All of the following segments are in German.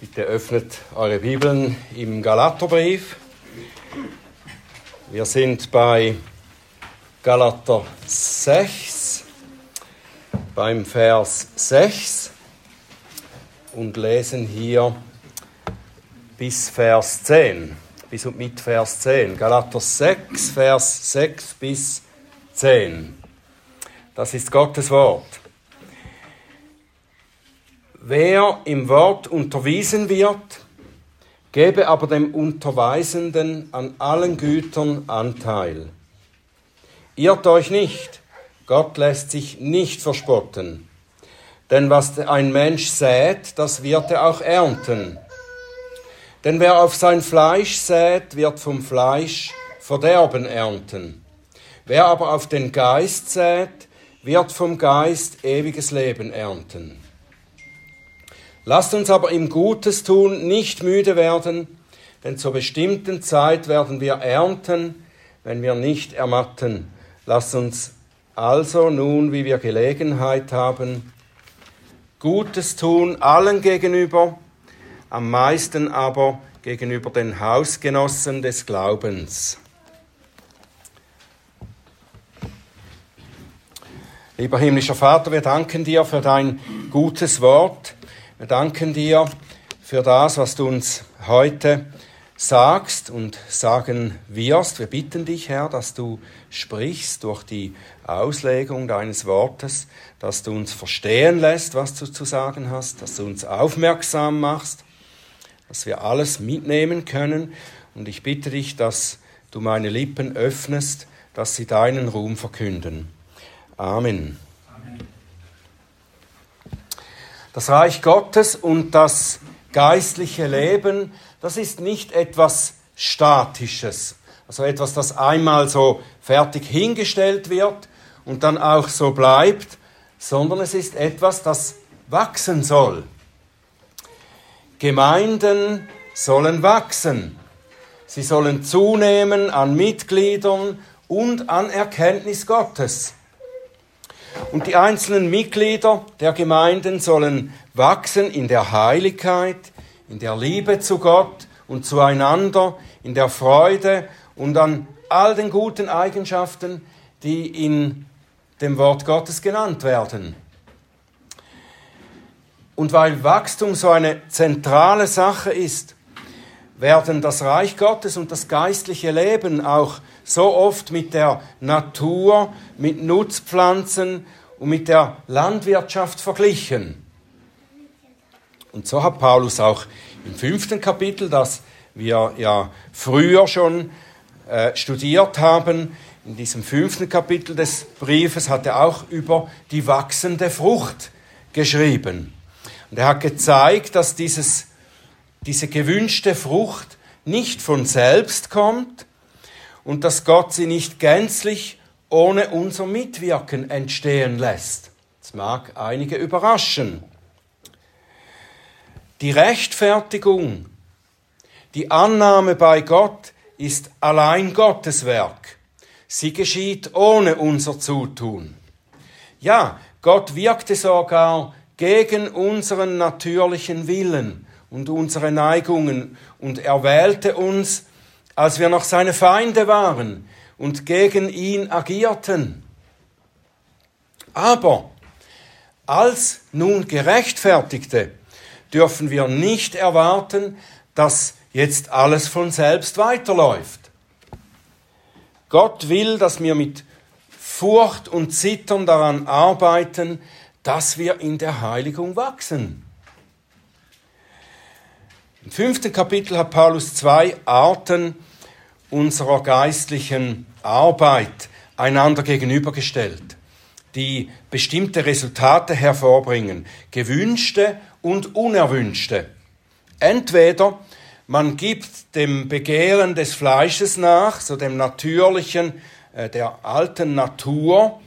Bitte öffnet eure Bibeln im Galaterbrief. Wir sind bei Galater 6, beim Vers 6 und lesen hier bis Vers 10, bis und mit Vers 10. Galater 6, Vers 6 bis 10. Das ist Gottes Wort. Wer im Wort unterwiesen wird, gebe aber dem Unterweisenden an allen Gütern Anteil. Irrt euch nicht, Gott lässt sich nicht verspotten. Denn was ein Mensch sät, das wird er auch ernten. Denn wer auf sein Fleisch sät, wird vom Fleisch Verderben ernten. Wer aber auf den Geist sät, wird vom Geist ewiges Leben ernten. Lasst uns aber im Gutes tun nicht müde werden, denn zur bestimmten Zeit werden wir ernten, wenn wir nicht ermatten. Lasst uns also nun, wie wir Gelegenheit haben, Gutes tun allen gegenüber, am meisten aber gegenüber den Hausgenossen des Glaubens. Lieber himmlischer Vater, wir danken dir für dein gutes Wort. Wir danken dir für das, was du uns heute sagst und sagen wirst. Wir bitten dich, Herr, dass du sprichst durch die Auslegung deines Wortes, dass du uns verstehen lässt, was du zu sagen hast, dass du uns aufmerksam machst, dass wir alles mitnehmen können. Und ich bitte dich, dass du meine Lippen öffnest, dass sie deinen Ruhm verkünden. Amen. Das Reich Gottes und das geistliche Leben, das ist nicht etwas Statisches, also etwas, das einmal so fertig hingestellt wird und dann auch so bleibt, sondern es ist etwas, das wachsen soll. Gemeinden sollen wachsen. Sie sollen zunehmen an Mitgliedern und an Erkenntnis Gottes. Und die einzelnen Mitglieder der Gemeinden sollen wachsen in der Heiligkeit, in der Liebe zu Gott und zueinander, in der Freude und an all den guten Eigenschaften, die in dem Wort Gottes genannt werden. Und weil Wachstum so eine zentrale Sache ist, werden das Reich Gottes und das geistliche Leben auch so oft mit der Natur, mit Nutzpflanzen und mit der Landwirtschaft verglichen. Und so hat Paulus auch im fünften Kapitel, das wir ja früher schon äh, studiert haben, in diesem fünften Kapitel des Briefes hat er auch über die wachsende Frucht geschrieben. Und er hat gezeigt, dass dieses, diese gewünschte Frucht nicht von selbst kommt und dass Gott sie nicht gänzlich ohne unser Mitwirken entstehen lässt. Das mag einige überraschen. Die Rechtfertigung, die Annahme bei Gott ist allein Gottes Werk. Sie geschieht ohne unser Zutun. Ja, Gott wirkte sogar gegen unseren natürlichen Willen und unsere Neigungen und erwählte uns, als wir noch seine Feinde waren, und gegen ihn agierten. Aber als nun Gerechtfertigte dürfen wir nicht erwarten, dass jetzt alles von selbst weiterläuft. Gott will, dass wir mit Furcht und Zittern daran arbeiten, dass wir in der Heiligung wachsen. Im fünften Kapitel hat Paulus zwei Arten unserer geistlichen Arbeit einander gegenübergestellt, die bestimmte Resultate hervorbringen, gewünschte und unerwünschte. Entweder man gibt dem Begehren des Fleisches nach, so dem natürlichen, äh, der alten Natur,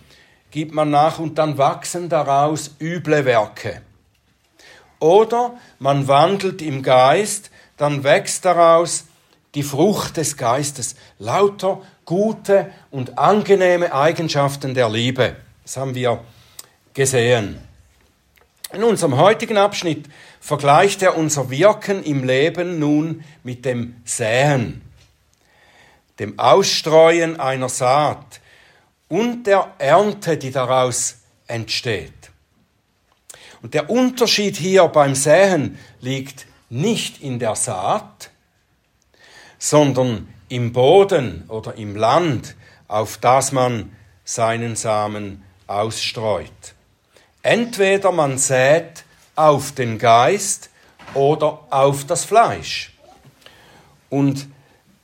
gibt man nach und dann wachsen daraus üble Werke. Oder man wandelt im Geist, dann wächst daraus die Frucht des Geistes, lauter gute und angenehme Eigenschaften der Liebe. Das haben wir gesehen. In unserem heutigen Abschnitt vergleicht er unser Wirken im Leben nun mit dem Säen, dem Ausstreuen einer Saat und der Ernte, die daraus entsteht. Und der Unterschied hier beim Säen liegt nicht in der Saat, sondern im Boden oder im Land, auf das man seinen Samen ausstreut. Entweder man sät auf den Geist oder auf das Fleisch. Und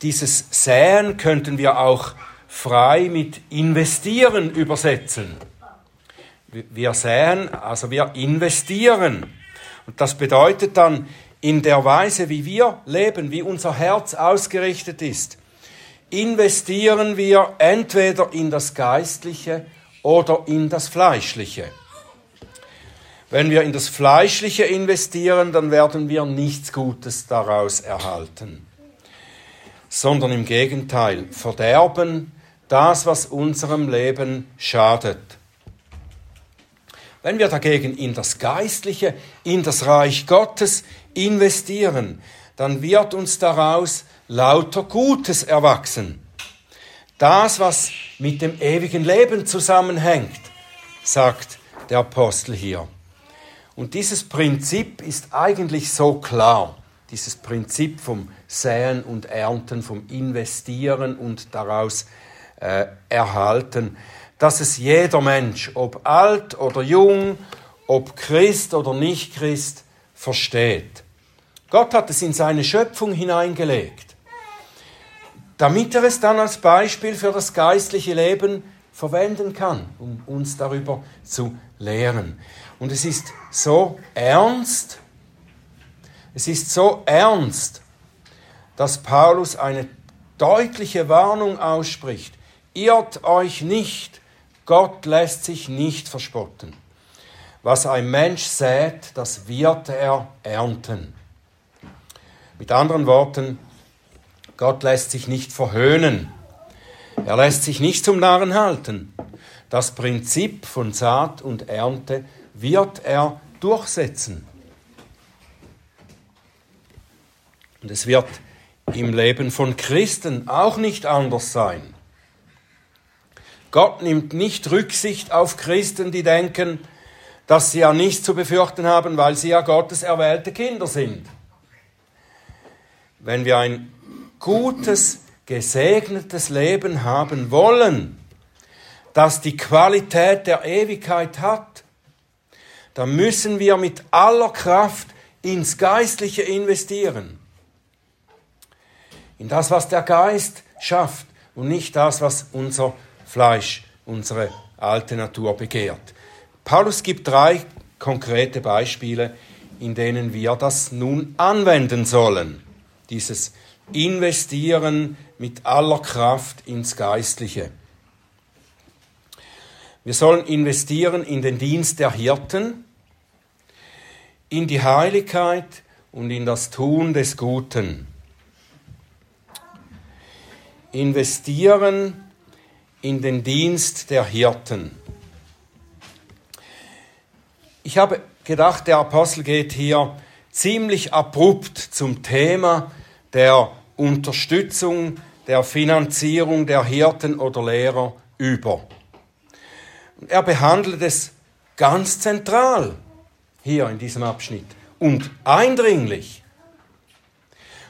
dieses Säen könnten wir auch frei mit investieren übersetzen. Wir säen, also wir investieren. Und das bedeutet dann in der Weise, wie wir leben, wie unser Herz ausgerichtet ist, investieren wir entweder in das Geistliche oder in das Fleischliche. Wenn wir in das Fleischliche investieren, dann werden wir nichts Gutes daraus erhalten, sondern im Gegenteil verderben das, was unserem Leben schadet. Wenn wir dagegen in das Geistliche, in das Reich Gottes investieren, dann wird uns daraus lauter Gutes erwachsen. Das, was mit dem ewigen Leben zusammenhängt, sagt der Apostel hier. Und dieses Prinzip ist eigentlich so klar, dieses Prinzip vom Säen und Ernten, vom Investieren und daraus äh, Erhalten, dass es jeder Mensch, ob alt oder jung, ob Christ oder nicht Christ, versteht. Gott hat es in seine Schöpfung hineingelegt, damit er es dann als Beispiel für das geistliche Leben verwenden kann, um uns darüber zu lehren. Und es ist so ernst, es ist so ernst, dass Paulus eine deutliche Warnung ausspricht. Irrt euch nicht, Gott lässt sich nicht verspotten. Was ein Mensch sät, das wird er ernten. Mit anderen Worten, Gott lässt sich nicht verhöhnen. Er lässt sich nicht zum Narren halten. Das Prinzip von Saat und Ernte wird er durchsetzen. Und es wird im Leben von Christen auch nicht anders sein. Gott nimmt nicht Rücksicht auf Christen, die denken, dass sie ja nichts zu befürchten haben, weil sie ja Gottes erwählte Kinder sind. Wenn wir ein gutes, gesegnetes Leben haben wollen, das die Qualität der Ewigkeit hat, da müssen wir mit aller Kraft ins Geistliche investieren. In das, was der Geist schafft und nicht das, was unser Fleisch, unsere alte Natur begehrt. Paulus gibt drei konkrete Beispiele, in denen wir das nun anwenden sollen. Dieses Investieren mit aller Kraft ins Geistliche. Wir sollen investieren in den Dienst der Hirten, in die Heiligkeit und in das Tun des Guten. Investieren in den Dienst der Hirten. Ich habe gedacht, der Apostel geht hier ziemlich abrupt zum Thema der Unterstützung, der Finanzierung der Hirten oder Lehrer über. Er behandelt es ganz zentral hier in diesem Abschnitt und eindringlich.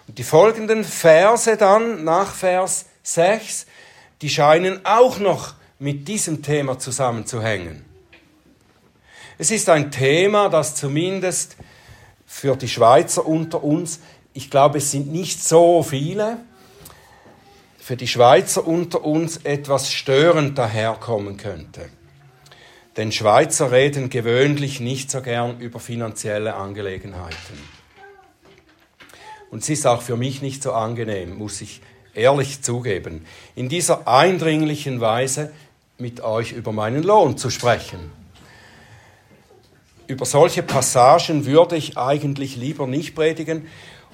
Und die folgenden Verse dann nach Vers 6, die scheinen auch noch mit diesem Thema zusammenzuhängen. Es ist ein Thema, das zumindest für die Schweizer unter uns, ich glaube es sind nicht so viele, für die Schweizer unter uns etwas störend daherkommen könnte. Denn Schweizer reden gewöhnlich nicht so gern über finanzielle Angelegenheiten. Und es ist auch für mich nicht so angenehm, muss ich ehrlich zugeben, in dieser eindringlichen Weise mit euch über meinen Lohn zu sprechen. Über solche Passagen würde ich eigentlich lieber nicht predigen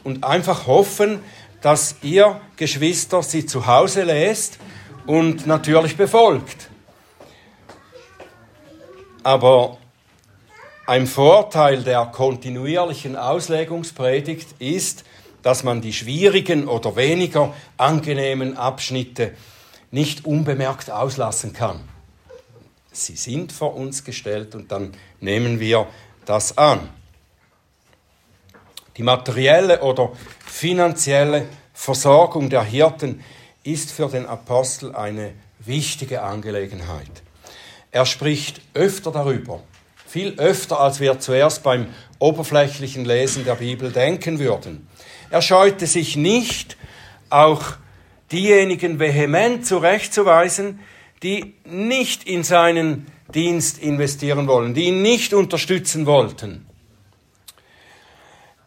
und einfach hoffen, dass ihr Geschwister sie zu Hause lest und natürlich befolgt. Aber Ein Vorteil der kontinuierlichen Auslegungspredigt ist, dass man die schwierigen oder weniger angenehmen Abschnitte nicht unbemerkt auslassen kann. Sie sind vor uns gestellt und dann nehmen wir das an. Die materielle oder finanzielle Versorgung der Hirten ist für den Apostel eine wichtige Angelegenheit. Er spricht öfter darüber, viel öfter, als wir zuerst beim oberflächlichen Lesen der Bibel denken würden. Er scheute sich nicht, auch diejenigen vehement zurechtzuweisen, die nicht in seinen Dienst investieren wollen, die ihn nicht unterstützen wollten.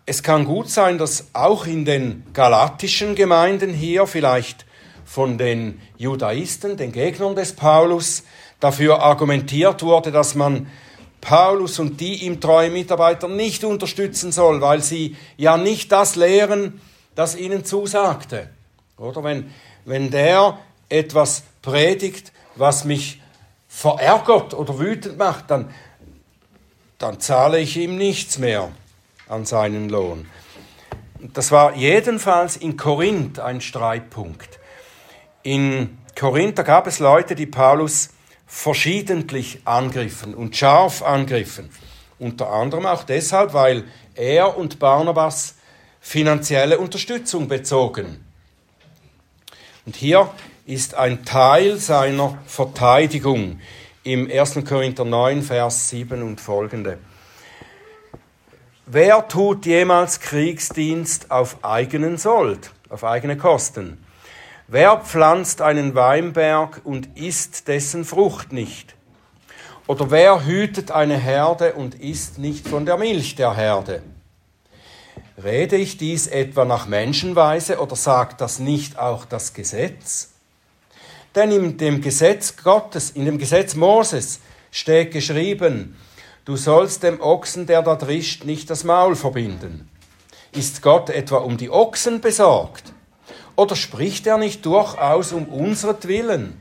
Es kann gut sein, dass auch in den galatischen Gemeinden hier vielleicht von den Judaisten, den Gegnern des Paulus, dafür argumentiert wurde, dass man Paulus und die ihm treuen Mitarbeiter nicht unterstützen soll, weil sie ja nicht das lehren, das ihnen zusagte. Oder wenn, wenn der etwas predigt, was mich verärgert oder wütend macht, dann, dann zahle ich ihm nichts mehr an seinen Lohn. Das war jedenfalls in Korinth ein Streitpunkt. In Korinth gab es Leute, die Paulus verschiedentlich angriffen und scharf angriffen. Unter anderem auch deshalb, weil er und Barnabas finanzielle Unterstützung bezogen. Und hier ist ein Teil seiner Verteidigung im 1. Korinther 9, Vers 7 und folgende. Wer tut jemals Kriegsdienst auf eigenen Sold, auf eigene Kosten? Wer pflanzt einen Weinberg und isst dessen Frucht nicht? Oder wer hütet eine Herde und isst nicht von der Milch der Herde? Rede ich dies etwa nach Menschenweise oder sagt das nicht auch das Gesetz? Denn in dem Gesetz Gottes, in dem Gesetz Moses steht geschrieben, du sollst dem Ochsen, der da drischt, nicht das Maul verbinden. Ist Gott etwa um die Ochsen besorgt? Oder spricht er nicht durchaus um Willen?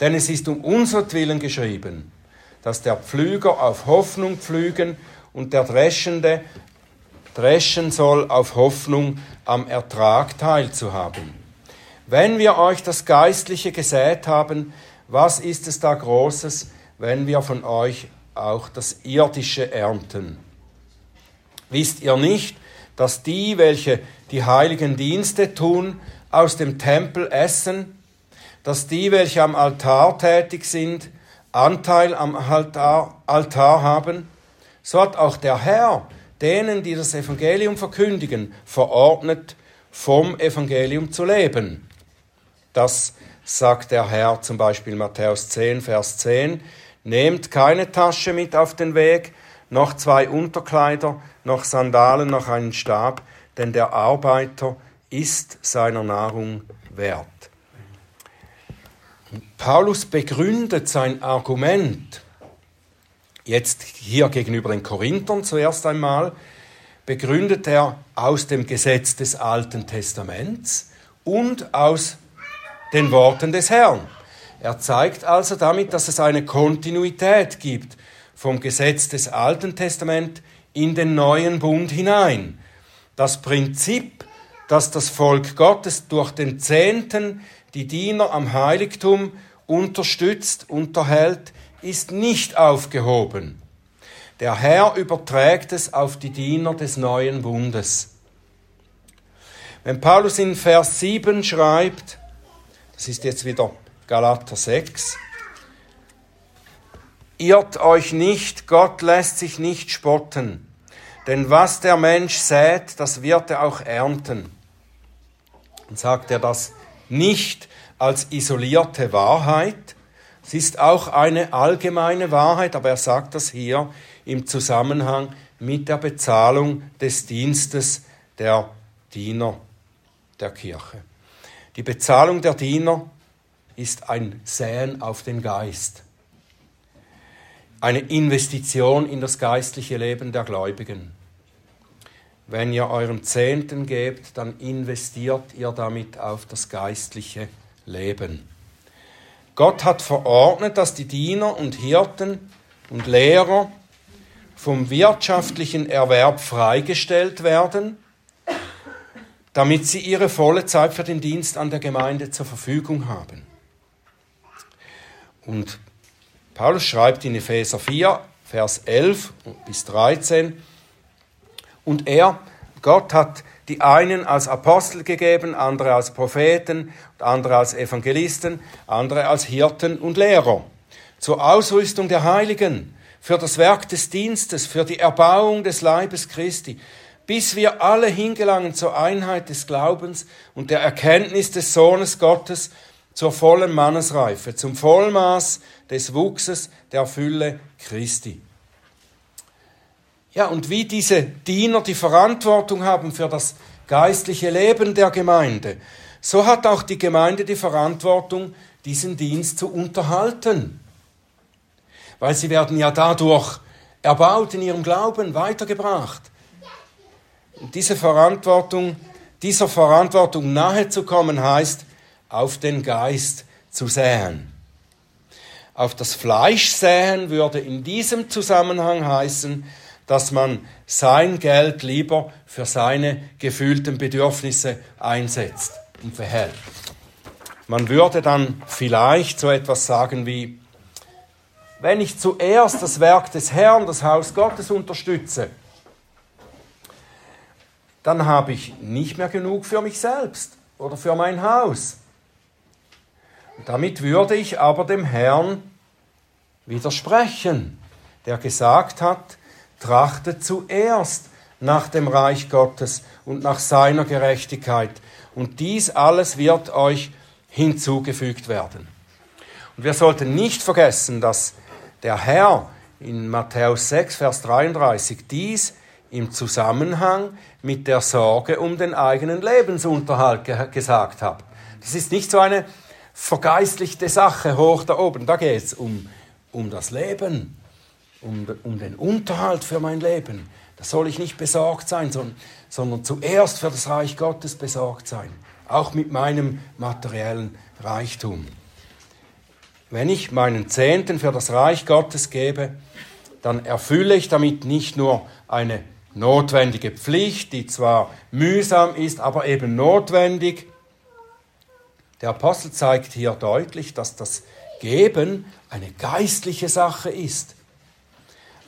Denn es ist um Willen geschrieben, dass der Pflüger auf Hoffnung pflügen und der Dreschende dreschen soll auf Hoffnung am Ertrag teilzuhaben. Wenn wir euch das Geistliche gesät haben, was ist es da Großes, wenn wir von euch auch das Irdische ernten? Wisst ihr nicht, dass die, welche die heiligen Dienste tun, aus dem Tempel essen, dass die, welche am Altar tätig sind, Anteil am Altar, Altar haben? So hat auch der Herr denen, die das Evangelium verkündigen, verordnet, vom Evangelium zu leben. Das sagt der Herr zum Beispiel Matthäus 10, Vers 10. Nehmt keine Tasche mit auf den Weg, noch zwei Unterkleider, noch Sandalen, noch einen Stab, denn der Arbeiter ist seiner Nahrung wert. Paulus begründet sein Argument jetzt hier gegenüber den Korinthern zuerst einmal, begründet er aus dem Gesetz des Alten Testaments und aus den Worten des Herrn. Er zeigt also damit, dass es eine Kontinuität gibt vom Gesetz des Alten Testaments in den neuen Bund hinein. Das Prinzip, dass das Volk Gottes durch den Zehnten die Diener am Heiligtum unterstützt, unterhält, ist nicht aufgehoben. Der Herr überträgt es auf die Diener des neuen Bundes. Wenn Paulus in Vers 7 schreibt, das ist jetzt wieder Galater 6. Irrt euch nicht, Gott lässt sich nicht spotten. Denn was der Mensch sät, das wird er auch ernten. Und sagt er das nicht als isolierte Wahrheit. Es ist auch eine allgemeine Wahrheit, aber er sagt das hier im Zusammenhang mit der Bezahlung des Dienstes der Diener der Kirche. Die Bezahlung der Diener ist ein Säen auf den Geist, eine Investition in das geistliche Leben der Gläubigen. Wenn ihr euren Zehnten gebt, dann investiert ihr damit auf das geistliche Leben. Gott hat verordnet, dass die Diener und Hirten und Lehrer vom wirtschaftlichen Erwerb freigestellt werden, damit sie ihre volle Zeit für den Dienst an der Gemeinde zur Verfügung haben. Und Paulus schreibt in Epheser 4, Vers 11 bis 13, und er, Gott hat die einen als Apostel gegeben, andere als Propheten, andere als Evangelisten, andere als Hirten und Lehrer, zur Ausrüstung der Heiligen, für das Werk des Dienstes, für die Erbauung des Leibes Christi, bis wir alle hingelangen zur Einheit des Glaubens und der Erkenntnis des Sohnes Gottes, zur vollen Mannesreife, zum Vollmaß des Wuchses der Fülle Christi. Ja, und wie diese Diener die Verantwortung haben für das geistliche Leben der Gemeinde, so hat auch die Gemeinde die Verantwortung, diesen Dienst zu unterhalten. Weil sie werden ja dadurch erbaut in ihrem Glauben, weitergebracht. Und diese Verantwortung, dieser Verantwortung nahezukommen heißt, auf den Geist zu säen. Auf das Fleisch säen würde in diesem Zusammenhang heißen, dass man sein Geld lieber für seine gefühlten Bedürfnisse einsetzt und verhält. Man würde dann vielleicht so etwas sagen wie, wenn ich zuerst das Werk des Herrn, das Haus Gottes unterstütze, dann habe ich nicht mehr genug für mich selbst oder für mein Haus. Damit würde ich aber dem Herrn widersprechen, der gesagt hat, trachtet zuerst nach dem Reich Gottes und nach seiner Gerechtigkeit, und dies alles wird euch hinzugefügt werden. Und wir sollten nicht vergessen, dass der Herr in Matthäus 6, Vers 33 dies im Zusammenhang mit der Sorge um den eigenen Lebensunterhalt ge gesagt hat. Das ist nicht so eine vergeistlichte Sache hoch da oben. Da geht es um, um das Leben, um, um den Unterhalt für mein Leben. Da soll ich nicht besorgt sein, sondern, sondern zuerst für das Reich Gottes besorgt sein. Auch mit meinem materiellen Reichtum. Wenn ich meinen Zehnten für das Reich Gottes gebe, dann erfülle ich damit nicht nur eine notwendige Pflicht, die zwar mühsam ist, aber eben notwendig. Der Apostel zeigt hier deutlich, dass das Geben eine geistliche Sache ist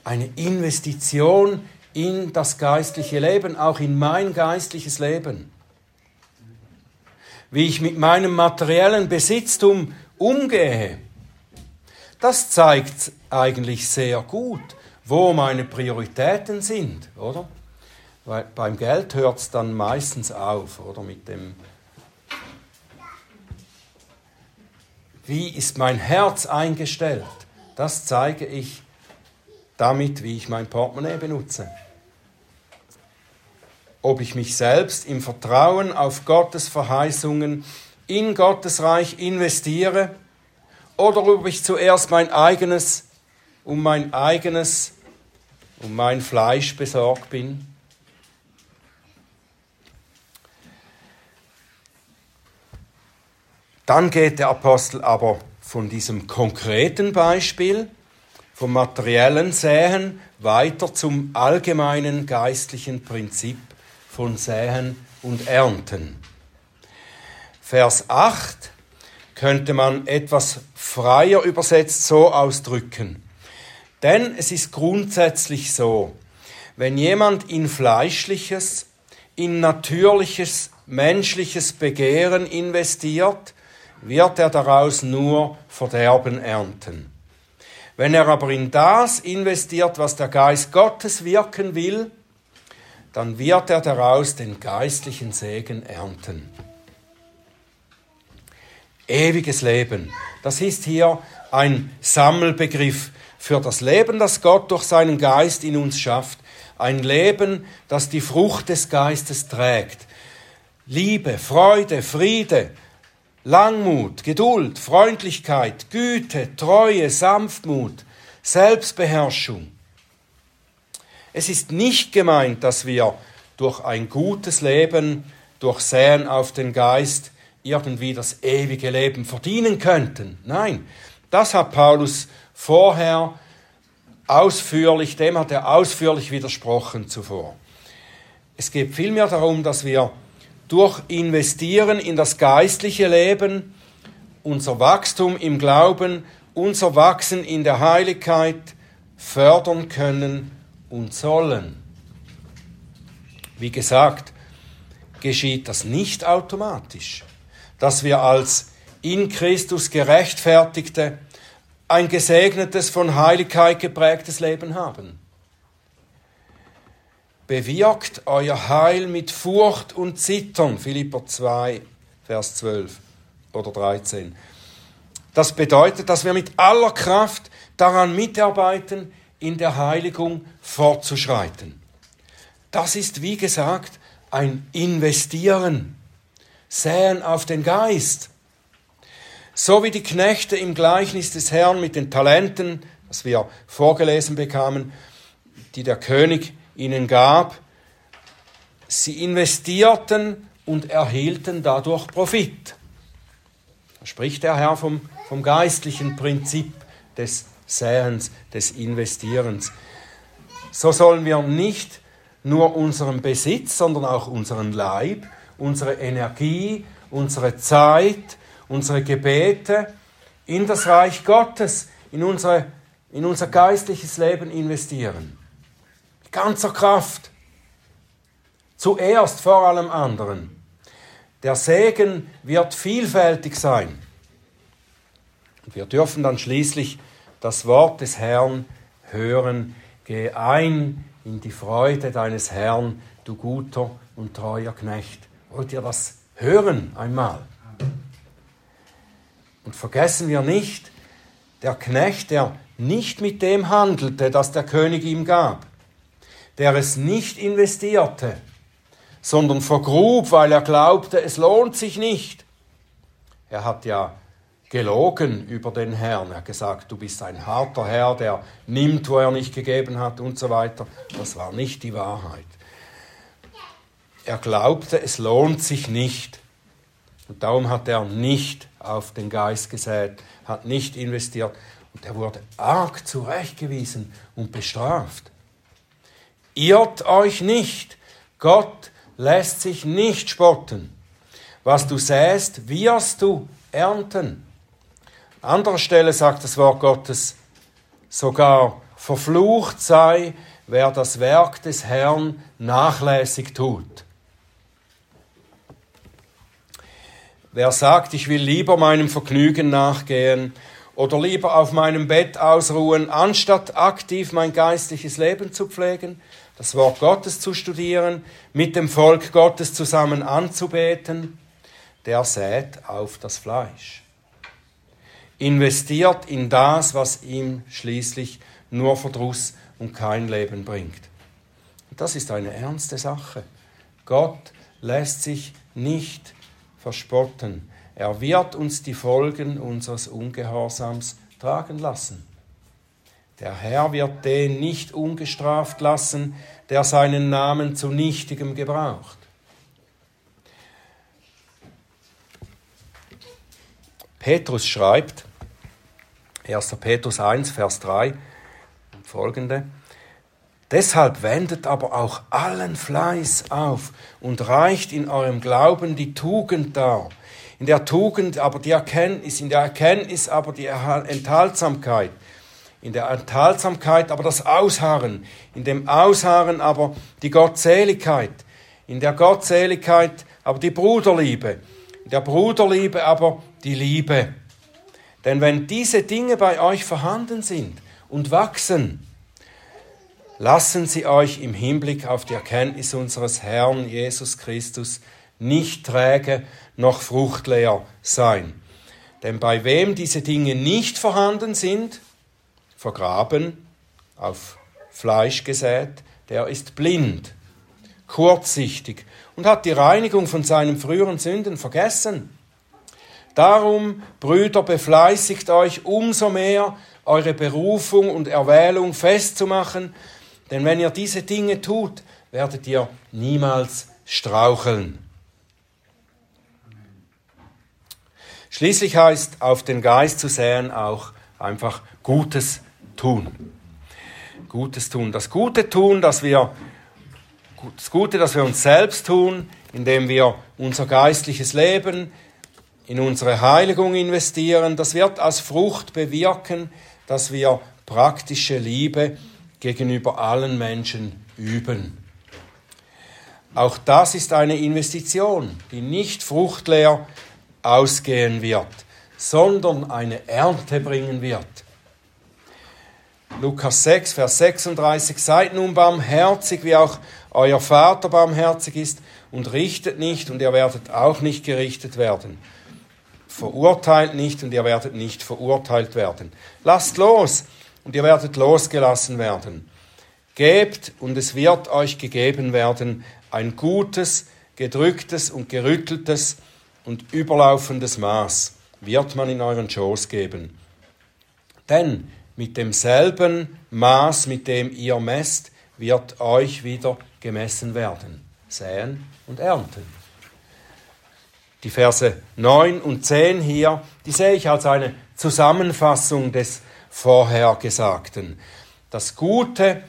eine Investition in das geistliche Leben, auch in mein geistliches Leben. Wie ich mit meinem materiellen Besitztum umgehe, das zeigt eigentlich sehr gut, wo meine Prioritäten sind, oder? Weil beim Geld hört es dann meistens auf, oder mit dem. Wie ist mein Herz eingestellt? Das zeige ich damit, wie ich mein Portemonnaie benutze. Ob ich mich selbst im Vertrauen auf Gottes Verheißungen in Gottes Reich investiere oder ob ich zuerst mein eigenes, um mein eigenes, um mein Fleisch besorgt bin. Dann geht der Apostel aber von diesem konkreten Beispiel vom materiellen Säen weiter zum allgemeinen geistlichen Prinzip von Säen und Ernten. Vers 8 könnte man etwas freier übersetzt so ausdrücken. Denn es ist grundsätzlich so, wenn jemand in fleischliches, in natürliches, menschliches Begehren investiert, wird er daraus nur Verderben ernten. Wenn er aber in das investiert, was der Geist Gottes wirken will, dann wird er daraus den geistlichen Segen ernten. Ewiges Leben, das ist hier ein Sammelbegriff für das Leben, das Gott durch seinen Geist in uns schafft. Ein Leben, das die Frucht des Geistes trägt. Liebe, Freude, Friede, Langmut, Geduld, Freundlichkeit, Güte, Treue, Sanftmut, Selbstbeherrschung. Es ist nicht gemeint, dass wir durch ein gutes Leben, durch Säen auf den Geist irgendwie das ewige Leben verdienen könnten. Nein, das hat Paulus vorher ausführlich, dem hat er ausführlich widersprochen zuvor. Es geht vielmehr darum, dass wir durch Investieren in das geistliche Leben unser Wachstum im Glauben, unser Wachsen in der Heiligkeit fördern können und sollen. Wie gesagt, geschieht das nicht automatisch, dass wir als in Christus gerechtfertigte ein gesegnetes, von Heiligkeit geprägtes Leben haben. Bewirkt euer Heil mit Furcht und Zittern, Philipper 2, Vers 12 oder 13. Das bedeutet, dass wir mit aller Kraft daran mitarbeiten, in der Heiligung fortzuschreiten. Das ist, wie gesagt, ein Investieren, Säen auf den Geist. So wie die Knechte im Gleichnis des Herrn mit den Talenten, das wir vorgelesen bekamen, die der König ihnen gab, sie investierten und erhielten dadurch Profit. Da spricht der Herr vom, vom geistlichen Prinzip des Säens, des Investierens. So sollen wir nicht nur unseren Besitz, sondern auch unseren Leib, unsere Energie, unsere Zeit, unsere Gebete in das Reich Gottes, in, unsere, in unser geistliches Leben investieren. Ganzer Kraft. Zuerst vor allem anderen. Der Segen wird vielfältig sein. Und wir dürfen dann schließlich das Wort des Herrn hören. Geh ein in die Freude deines Herrn, du guter und treuer Knecht. Wollt ihr das hören einmal? Und vergessen wir nicht, der Knecht, der nicht mit dem handelte, das der König ihm gab, der es nicht investierte, sondern vergrub, weil er glaubte, es lohnt sich nicht. Er hat ja gelogen über den Herrn. Er hat gesagt, du bist ein harter Herr, der nimmt, wo er nicht gegeben hat und so weiter. Das war nicht die Wahrheit. Er glaubte, es lohnt sich nicht. Und darum hat er nicht auf den Geist gesät, hat nicht investiert. Und er wurde arg zurechtgewiesen und bestraft. Irrt euch nicht. Gott lässt sich nicht spotten. Was du säst, wirst du ernten. An anderer Stelle sagt das Wort Gottes, sogar verflucht sei, wer das Werk des Herrn nachlässig tut. Wer sagt, ich will lieber meinem Vergnügen nachgehen oder lieber auf meinem Bett ausruhen, anstatt aktiv mein geistliches Leben zu pflegen, das Wort Gottes zu studieren, mit dem Volk Gottes zusammen anzubeten, der sät auf das Fleisch investiert in das, was ihm schließlich nur Verdruss und kein Leben bringt. Das ist eine ernste Sache. Gott lässt sich nicht verspotten. Er wird uns die Folgen unseres Ungehorsams tragen lassen. Der Herr wird den nicht ungestraft lassen, der seinen Namen zu nichtigem gebraucht. Petrus schreibt, 1. Petrus 1, Vers 3 und folgende, Deshalb wendet aber auch allen Fleiß auf und reicht in eurem Glauben die Tugend dar. In der Tugend aber die Erkenntnis, in der Erkenntnis aber die Enthaltsamkeit, in der Enthaltsamkeit aber das Ausharren, in dem Ausharren aber die Gottseligkeit, in der Gottseligkeit aber die Bruderliebe, in der Bruderliebe aber die Liebe. Denn wenn diese Dinge bei euch vorhanden sind und wachsen, lassen sie euch im Hinblick auf die Erkenntnis unseres Herrn Jesus Christus nicht träge noch fruchtleer sein. Denn bei wem diese Dinge nicht vorhanden sind, vergraben, auf Fleisch gesät, der ist blind, kurzsichtig und hat die Reinigung von seinen früheren Sünden vergessen. Darum, Brüder, befleißigt euch umso mehr, eure Berufung und Erwählung festzumachen, denn wenn ihr diese Dinge tut, werdet ihr niemals straucheln. Schließlich heißt auf den Geist zu säen auch einfach Gutes tun. Gutes tun. Das Gute tun, dass wir, das Gute, das wir uns selbst tun, indem wir unser geistliches Leben in unsere Heiligung investieren, das wird als Frucht bewirken, dass wir praktische Liebe gegenüber allen Menschen üben. Auch das ist eine Investition, die nicht fruchtleer ausgehen wird, sondern eine Ernte bringen wird. Lukas 6, Vers 36, seid nun barmherzig, wie auch euer Vater barmherzig ist, und richtet nicht, und ihr werdet auch nicht gerichtet werden. Verurteilt nicht, und ihr werdet nicht verurteilt werden. Lasst los, und ihr werdet losgelassen werden. Gebt, und es wird euch gegeben werden, ein gutes, gedrücktes und gerütteltes und überlaufendes Maß wird man in euren Schoß geben. Denn mit demselben Maß, mit dem ihr messt, wird euch wieder gemessen werden. Säen und ernten. Die Verse 9 und 10 hier, die sehe ich als eine Zusammenfassung des Vorhergesagten. Das Gute,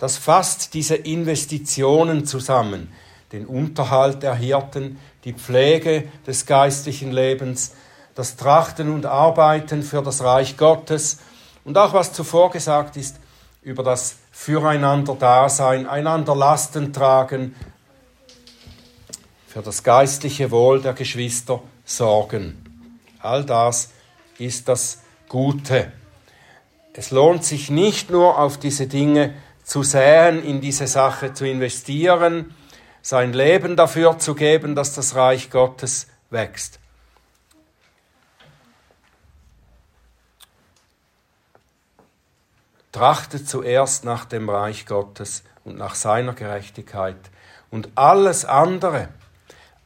das fasst diese Investitionen zusammen. Den Unterhalt der Hirten, die Pflege des geistlichen Lebens, das Trachten und Arbeiten für das Reich Gottes und auch was zuvor gesagt ist über das Füreinander-Dasein, einander Lasten tragen, für das geistliche Wohl der Geschwister sorgen. All das ist das Gute. Es lohnt sich nicht nur auf diese Dinge zu säen, in diese Sache zu investieren, sein Leben dafür zu geben, dass das Reich Gottes wächst. Trachtet zuerst nach dem Reich Gottes und nach seiner Gerechtigkeit und alles andere,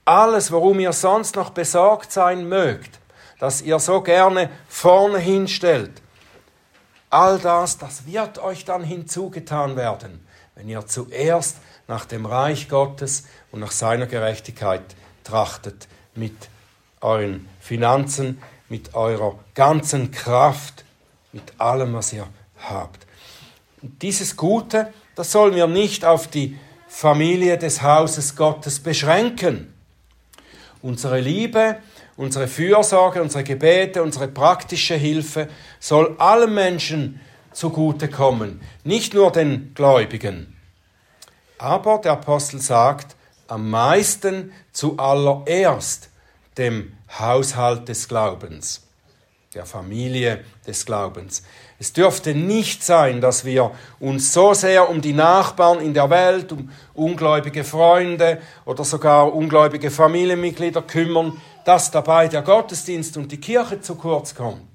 alles, worum ihr sonst noch besorgt sein mögt, das ihr so gerne vorne hinstellt, all das, das wird euch dann hinzugetan werden, wenn ihr zuerst nach dem Reich Gottes und nach seiner Gerechtigkeit trachtet mit euren Finanzen, mit eurer ganzen Kraft, mit allem, was ihr habt. Und dieses Gute, das sollen wir nicht auf die Familie des Hauses Gottes beschränken. Unsere Liebe, unsere Fürsorge, unsere Gebete, unsere praktische Hilfe soll allen Menschen zugutekommen, nicht nur den Gläubigen. Aber der Apostel sagt, am meisten zuallererst dem Haushalt des Glaubens, der Familie des Glaubens. Es dürfte nicht sein, dass wir uns so sehr um die Nachbarn in der Welt, um ungläubige Freunde oder sogar ungläubige Familienmitglieder kümmern, dass dabei der Gottesdienst und die Kirche zu kurz kommt.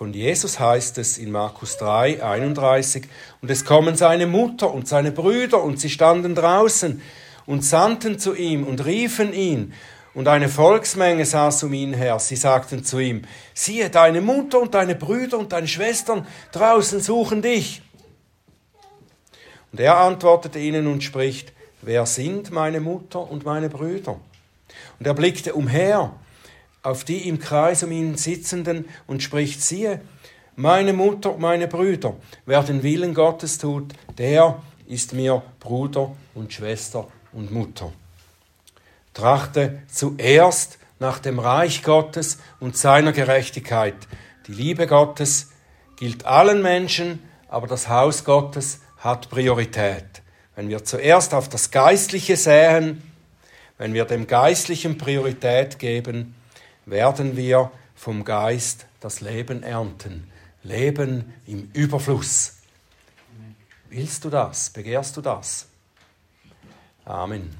Von Jesus heißt es in Markus 3, 31, und es kommen seine Mutter und seine Brüder, und sie standen draußen und sandten zu ihm und riefen ihn, und eine Volksmenge saß um ihn her. Sie sagten zu ihm, siehe, deine Mutter und deine Brüder und deine Schwestern draußen suchen dich. Und er antwortete ihnen und spricht, wer sind meine Mutter und meine Brüder? Und er blickte umher auf die im Kreis um ihn sitzenden und spricht, siehe, meine Mutter, meine Brüder, wer den Willen Gottes tut, der ist mir Bruder und Schwester und Mutter. Trachte zuerst nach dem Reich Gottes und seiner Gerechtigkeit. Die Liebe Gottes gilt allen Menschen, aber das Haus Gottes hat Priorität. Wenn wir zuerst auf das Geistliche säen, wenn wir dem Geistlichen Priorität geben, werden wir vom Geist das Leben ernten. Leben im Überfluss. Willst du das? Begehrst du das? Amen.